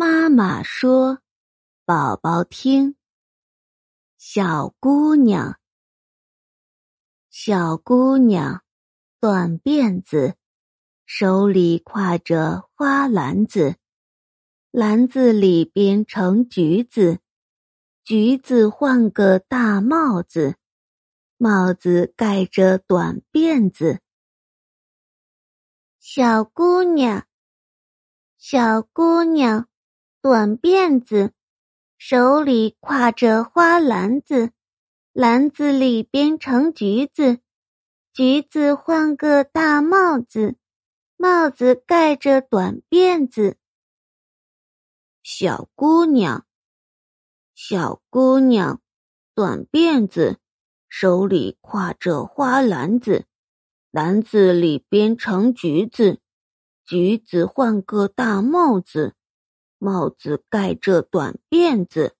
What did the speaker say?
妈妈说：“宝宝听。”小姑娘，小姑娘，短辫子，手里挎着花篮子，篮子里边盛橘子，橘子换个大帽子，帽子盖着短辫子。小姑娘，小姑娘。短辫子，手里挎着花篮子，篮子里边盛橘子，橘子换个大帽子，帽子盖着短辫子。小姑娘，小姑娘，短辫子，手里挎着花篮子，篮子里边盛橘子，橘子换个大帽子。帽子盖着短辫子。